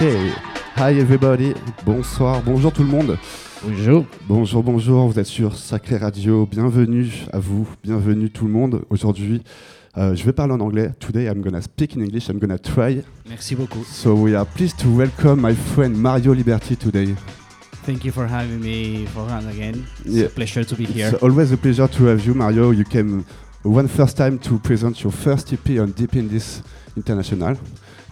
Ok. Hi everybody. Bonsoir. Bonjour tout le monde. Bonjour. Bonjour, bonjour. Vous êtes sur Sacré Radio. Bienvenue à vous. Bienvenue tout le monde. Aujourd'hui, euh, je vais parler en anglais. Today I'm gonna speak in English. I'm gonna try. Merci beaucoup. So we are pleased to welcome my friend Mario Liberty today. Thank you for having me for again. It's Yeah. a pleasure to be here. It's always a pleasure to have you, Mario. You came one first time to present your first EP on Deep in This International.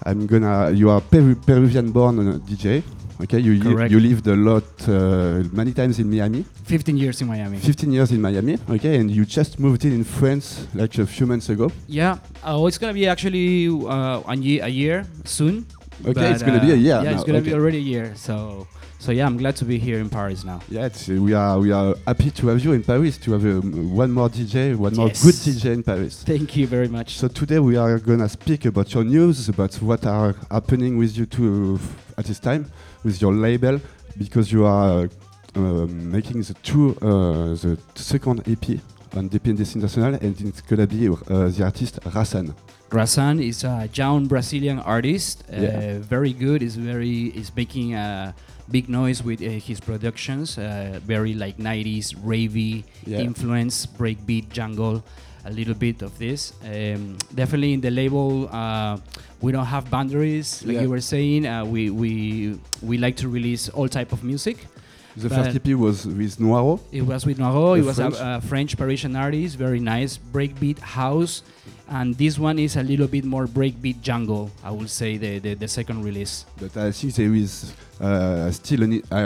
I'm gonna. You are Peru, Peruvian-born uh, DJ. Okay, you you- lived a lot, uh, many times in Miami. 15 years in Miami. 15 years in Miami. Okay, and you just moved in in France like a few months ago. Yeah. Oh, it's gonna be actually uh, a, year, a year soon. Okay, but, it's gonna be a uh, year Yeah, it's gonna okay. be already a year. So, so yeah, I'm glad to be here in Paris now. Yeah, uh, we are we are happy to have you in Paris. To have um, one more DJ, one more good DJ in Paris. Thank you very much. So today we are gonna speak about your news, about what are happening with you two at this time, with your label, because you are uh, um, making the two, uh, the second EP on This International, and it's gonna be uh, the artist Rassan. Rasan is a young Brazilian artist. Uh, Yeah. Very good. Is very is making a big noise with uh, his productions. Uh, very like 90s ravey Yeah. influence, breakbeat, jungle, a little bit of this. Um, definitely in the label, uh, we don't have boundaries, like Yeah. you were saying. Uh, we we we like to release all type of music. The But- first EP was with Noiro. It was with Noiro. The It was French? a, a French Parisian artist, very nice breakbeat house, and this one is a little bit more breakbeat jungle. I would say the the, the second release. But I think there is uh, still an, uh,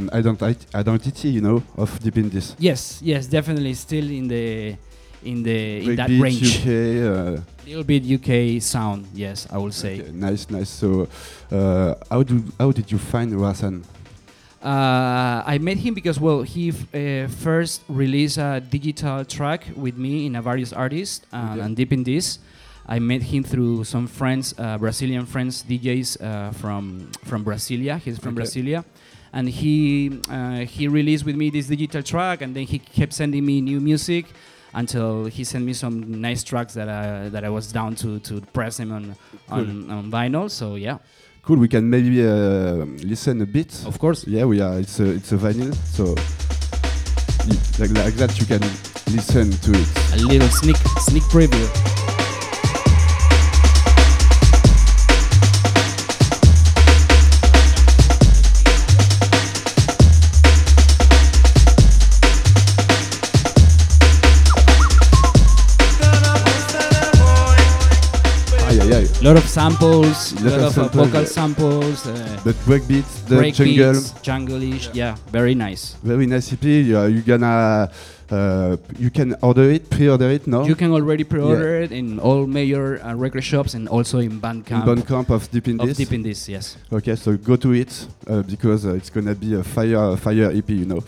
an identi- identity, you know, of Deep in This. Yes, yes, definitely still in the in the in that range. UK, uh, little bit UK sound. Yes, I would say. okay, nice, nice. So, uh, how do how did you find Rassan? Uh, I met him because well, he uh, first released a digital track with me in a various artist, uh, Okay. and deep in this, I met him through some friends, uh, Brazilian friends, DJs uh, from from Brasilia. He's from Okay. Brasilia, and he uh, he released with me this digital track, and then he kept sending me new music until he sent me some nice tracks that I, that I was down to to press him on on, on vinyl. So yeah, Cool. We can maybe uh, listen a bit. of course. Yeah, we are. It's a it's a vinyl, so like, like that you can listen to it. A little sneak sneak preview. Lot of samples, Lot lot of of, uh, samples, vocal yeah. samples, uh, The breakbeat, the break jungle, beats, jungle-ish. Yeah. very nice. very nice EP. You, are- you gonna uh, you can order it, pre-order it now. You can already pre-order it in all major uh, record shops and also in in Bandcamp. Bandcamp of Deep in of This. Deep in this, yes. Okay, so go to it uh, because uh, it's gonna be a fire fire EP, you know.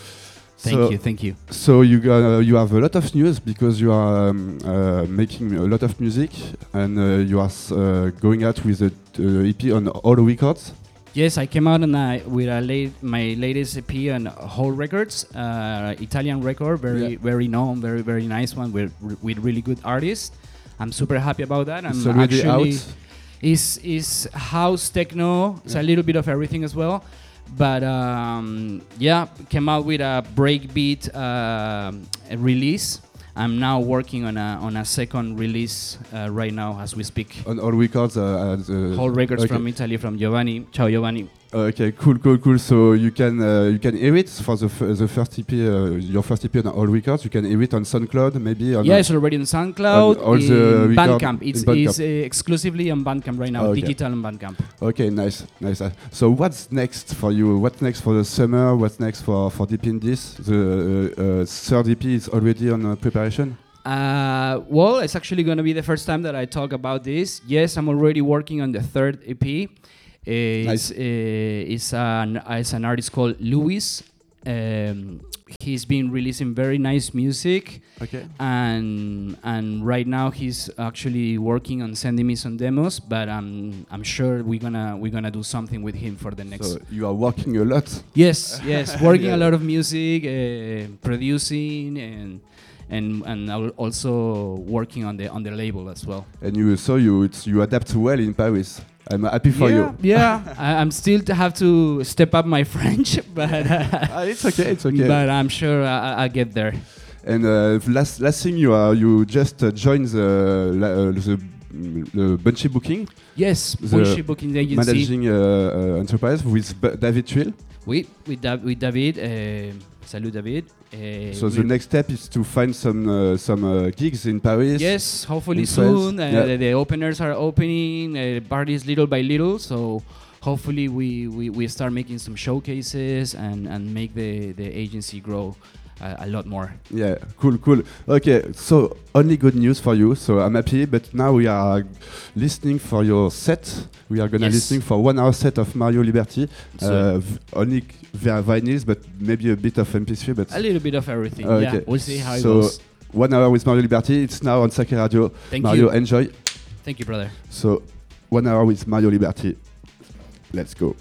Thank so, you, thank you. So you uh, you have a lot of news because you are um, uh, making a lot of music and uh, you are uh, going out with a uh, EP on all records. Yes, I came out a, with late, my latest EP on Whole Records, uh, Italian record, very Yeah. very known, very very nice one with with really good artists. I'm super happy about that. I'm it's already actually out. is is house techno. It's Yeah. a little bit of everything as well. But um, yeah, came out with a breakbeat um release. I'm now working on a on a second release uh, right now as we speak. On all records, uh, the Whole records okay. from Italy from Giovanni. Ciao Giovanni. Okay, cool, cool, cool. So you can uh, you can hear it for the f- the first EP, uh, your first EP on all records. You can hear it on SoundCloud, maybe. On Yeah, it's already on SoundCloud. on all the Bandcamp. It's, Bandcamp. it's uh, exclusively on Bandcamp right now. Okay. Digital on Bandcamp. Okay, nice, nice. Uh, So what's next for you? What's next for the summer? What's next for for Deep in This? The uh, uh, third EP is already on uh, preparation. Uh, well, it's actually going to be the first time that I talk about this. Yes, I'm already working on the third EP. Nice. It's, uh, it's, an, it's an artist called Louis. Um, he's been releasing very nice music, Okay. and and right now he's actually working on sending me some demos. But I'm I'm sure we're gonna we're gonna do something with him for the next. So you are working a lot. Yes, yes, working Yeah. a lot of music, uh, producing, and and and also working on the on the label as well. And you so you it's, you adapt well in Paris. I'm happy for yeah, you. Yeah, I, I'm still to have to step up my French, but uh, Ah, it's okay. It's okay. but I'm sure I, I'll get there. And uh, last last thing, you are you just uh, joined the la- uh, the, the Bunchy Booking Yes, The Bullshit Booking Agency. managing uh, uh, enterprise with B- David Tuil. Oui, with, Da- with David. Uh, salut, David. Uh, So the next step is to find some uh, some uh, gigs in Paris. Yes, hopefully soon. Uh, Yeah. the, the openers are opening. Uh, parties little by little. So hopefully we, we, we start making some showcases and, and make the, the agency grow uh, a lot more. Yeah, cool, cool. Okay, so only good news for you. So I'm happy, but now we are listening for your set. We are gonna Yes. listening for one hour set of Mario Liberty. So uh, only via vinyls, but maybe a bit of MP3. But a little bit of everything. Uh, okay. Yeah, we'll see how it So- goes. one hour with Mario Liberty. It's now on Sake Radio. Thank Mario, you. enjoy. Thank you, brother. So one hour with Mario Liberty. Let's go.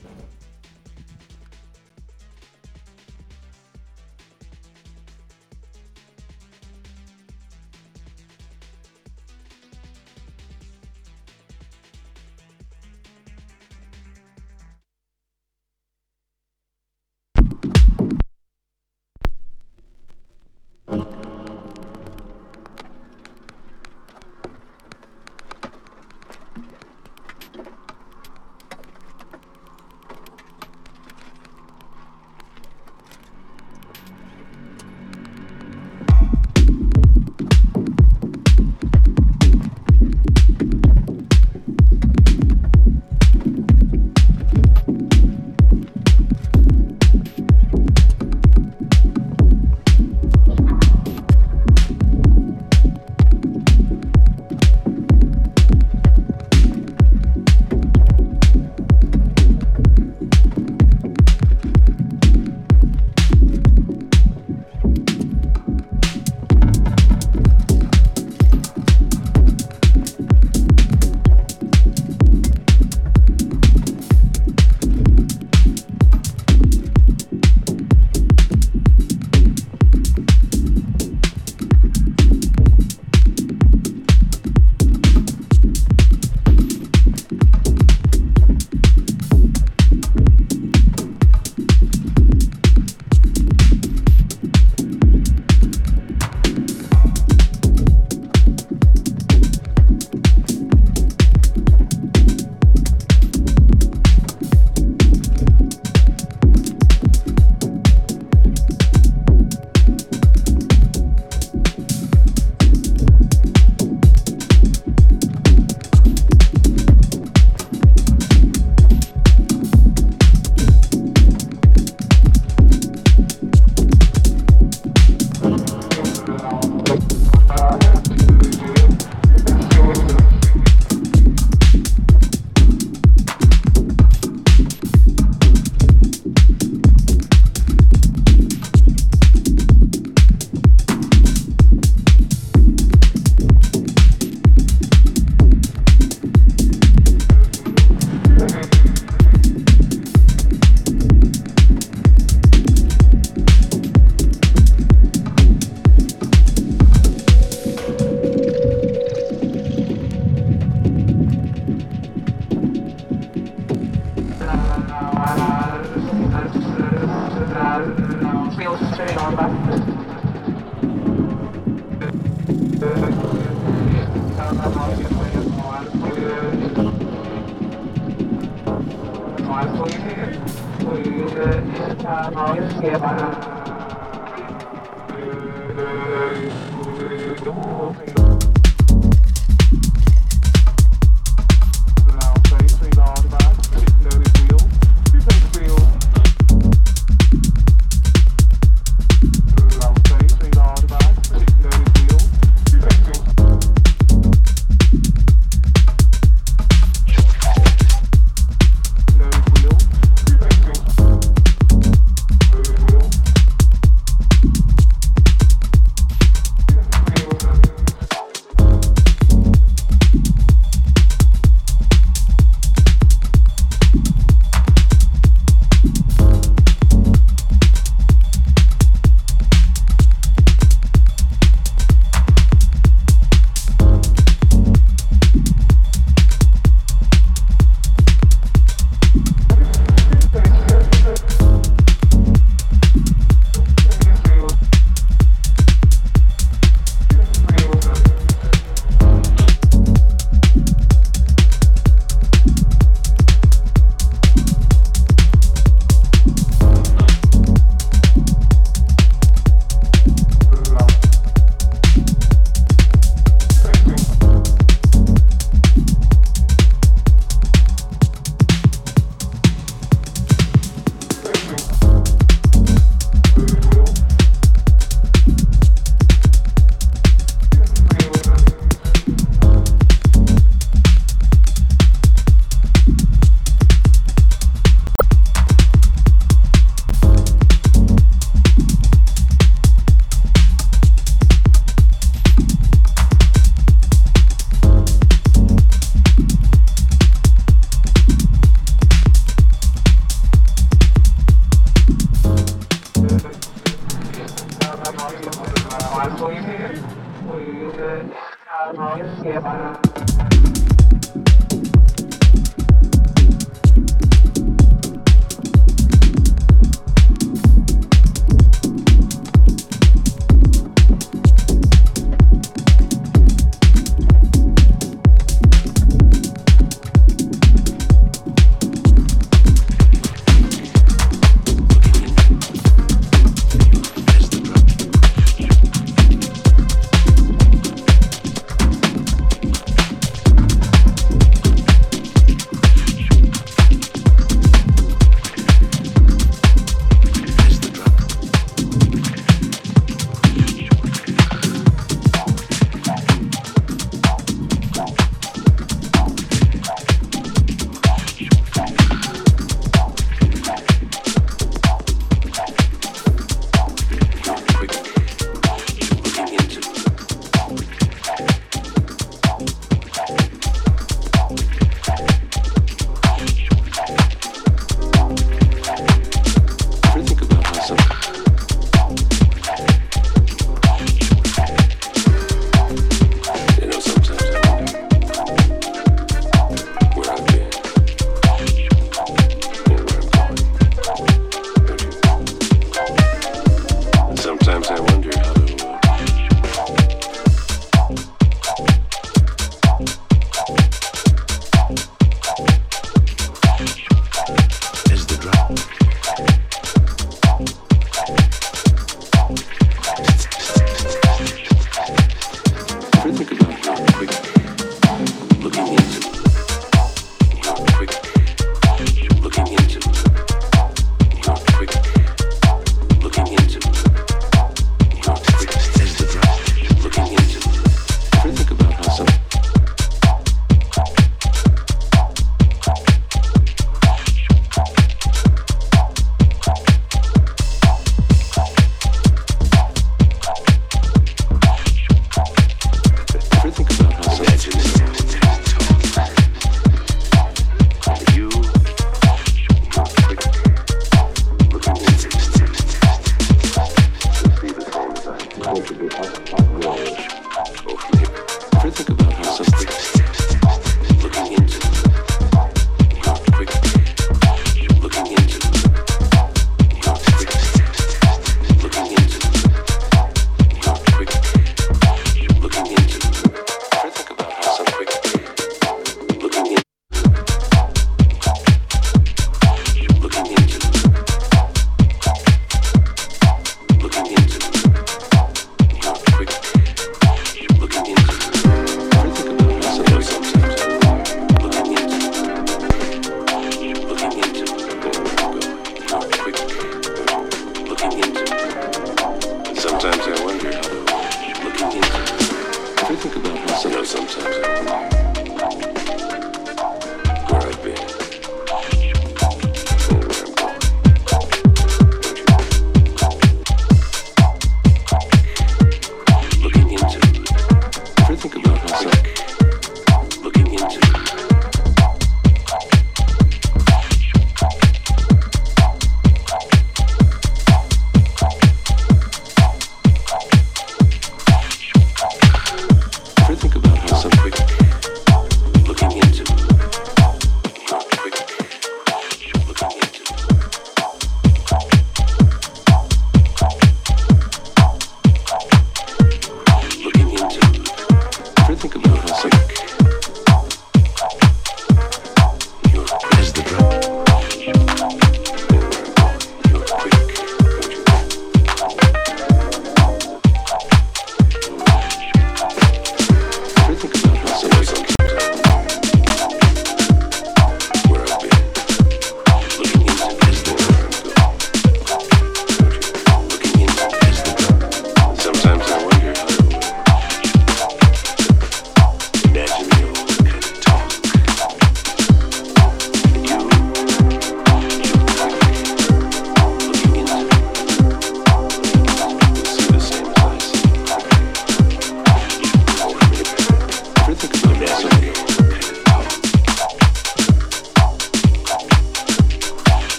Thank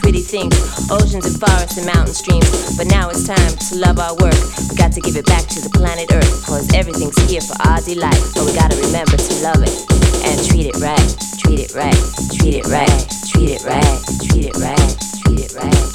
pretty things, oceans and forests and mountain streams. But now it's time to love our work. We got to give it back to the planet Earth, cause everything's here for our delight. But we gotta remember to love it and treat it right, treat it right, treat it right, treat it right, treat it right, treat it right. Treat it right.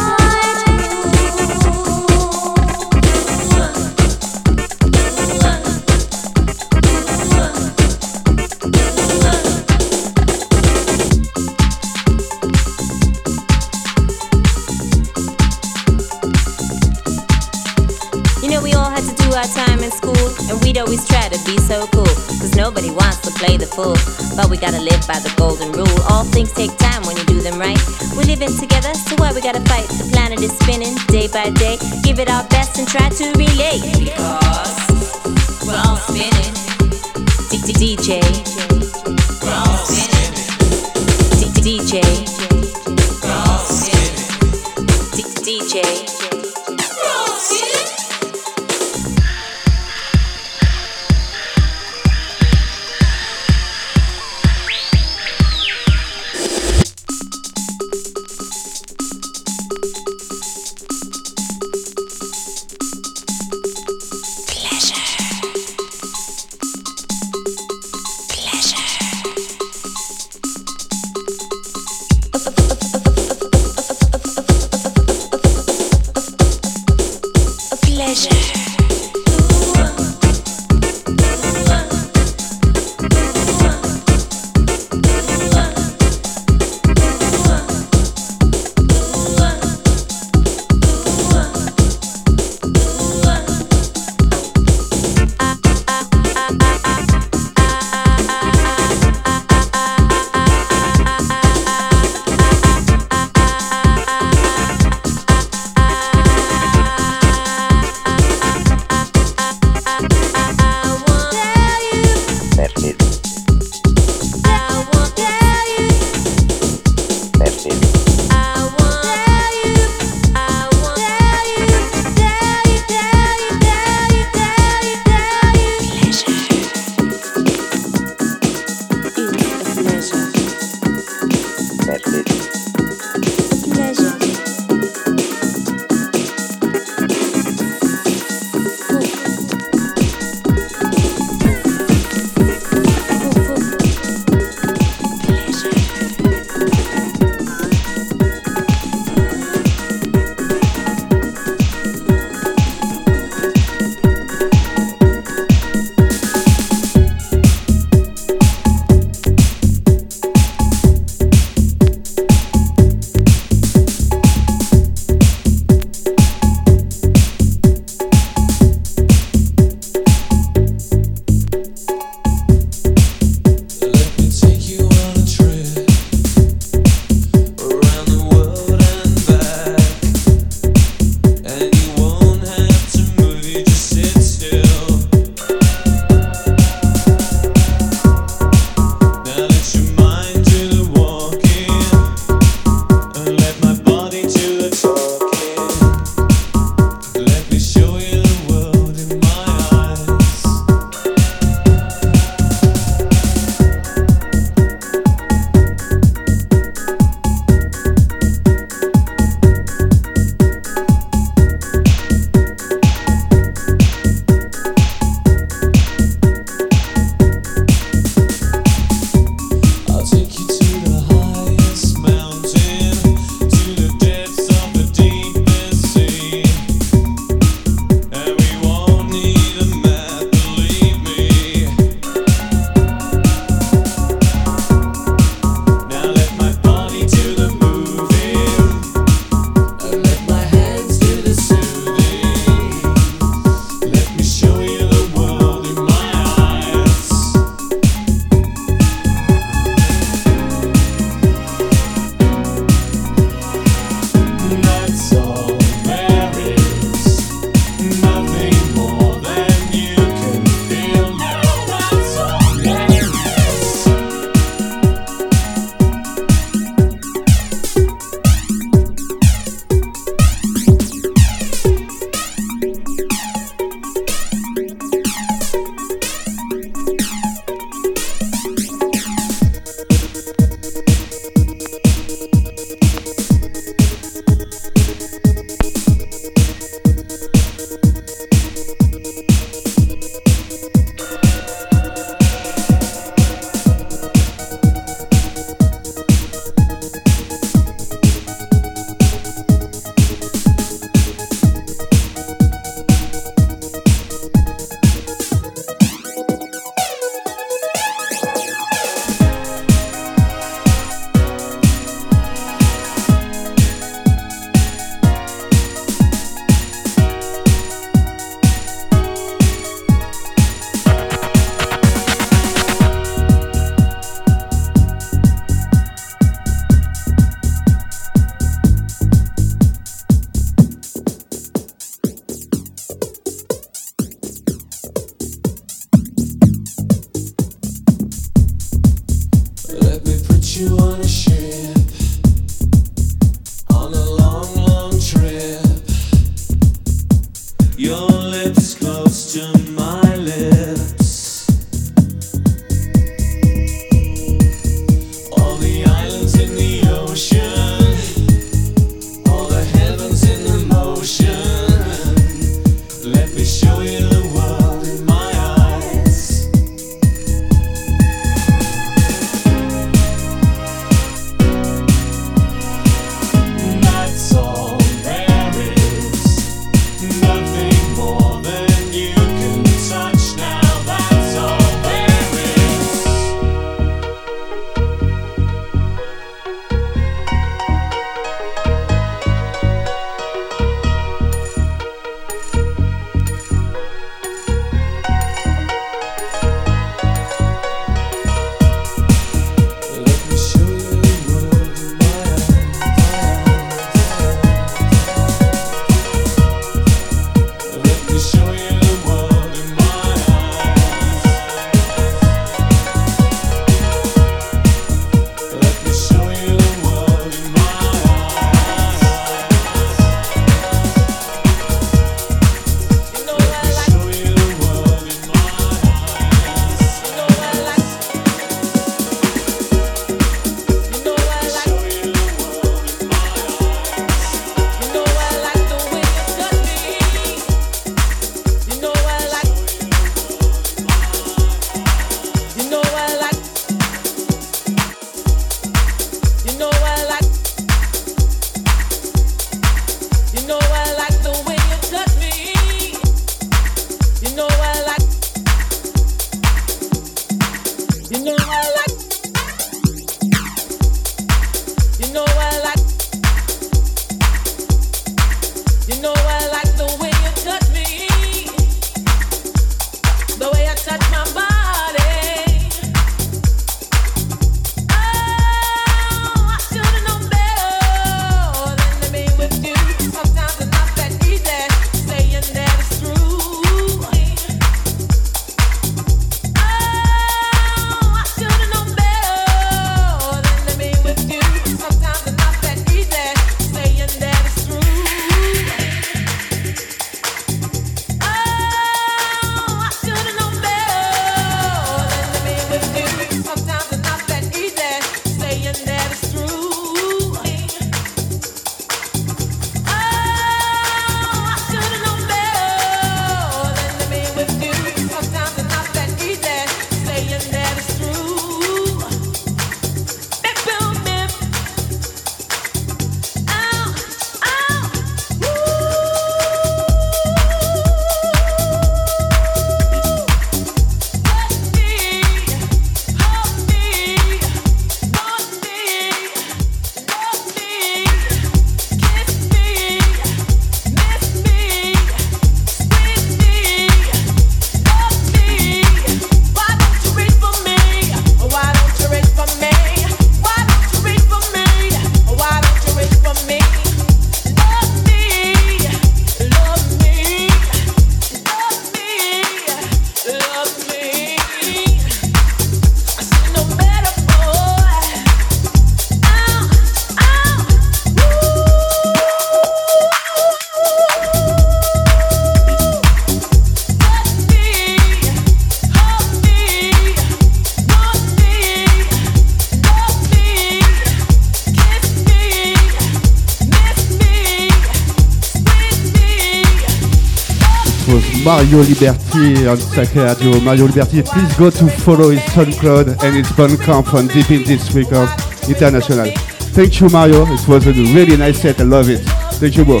Mario Liberty on Sacred Radio. Mario Liberty, please go to follow his SoundCloud and his Bandcamp from Deep in This Record International. Thank you, Mario. It was a really nice set. I love it. Thank you, bro.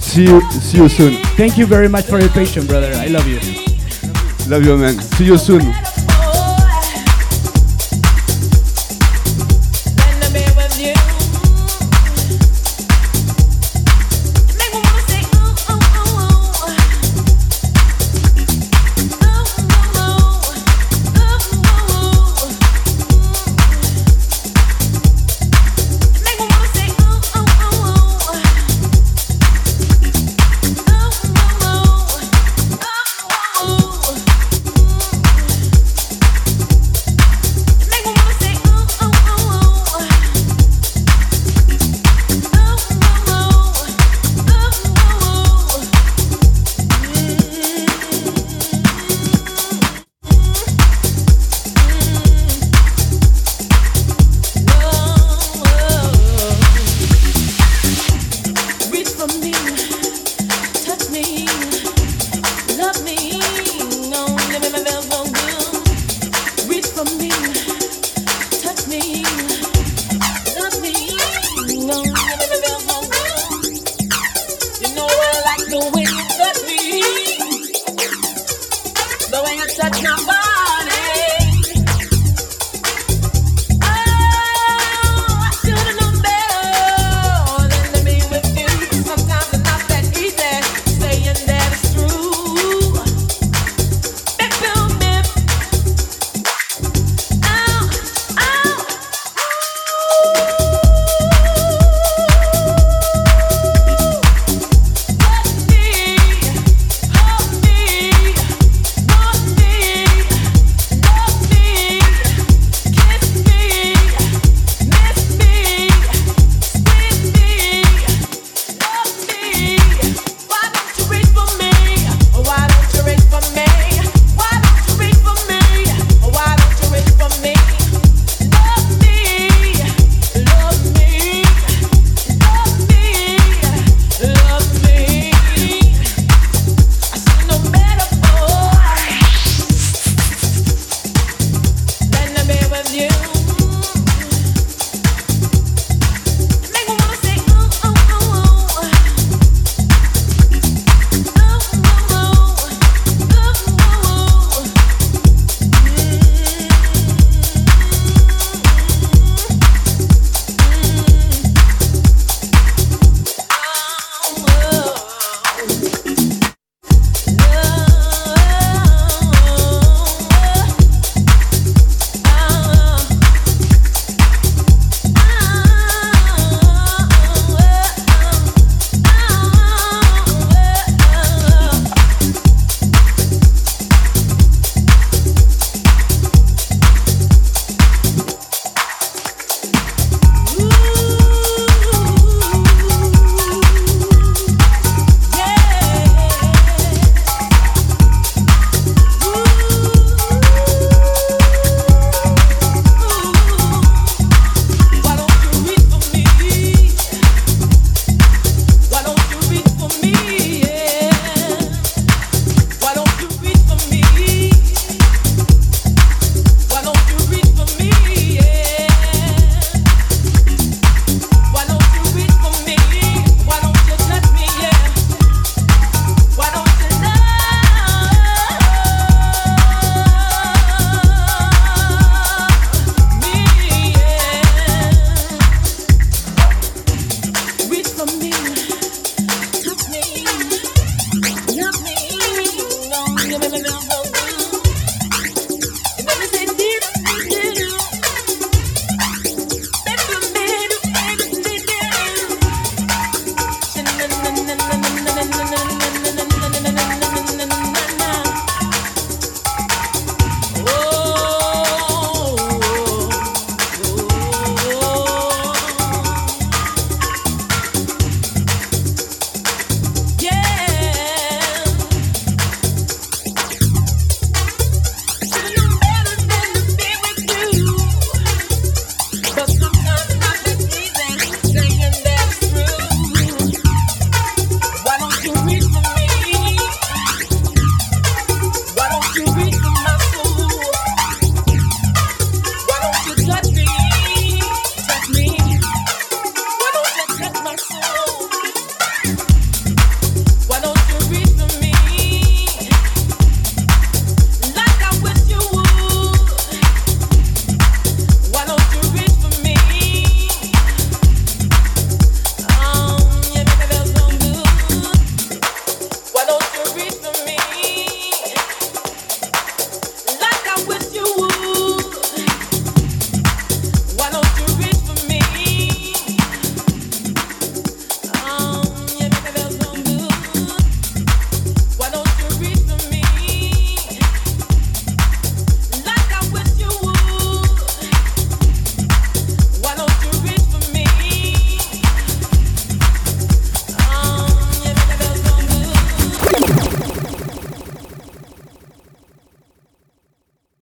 See you, see you soon. Thank you very much for your patience, brother. I love you. Love you, man. See you soon.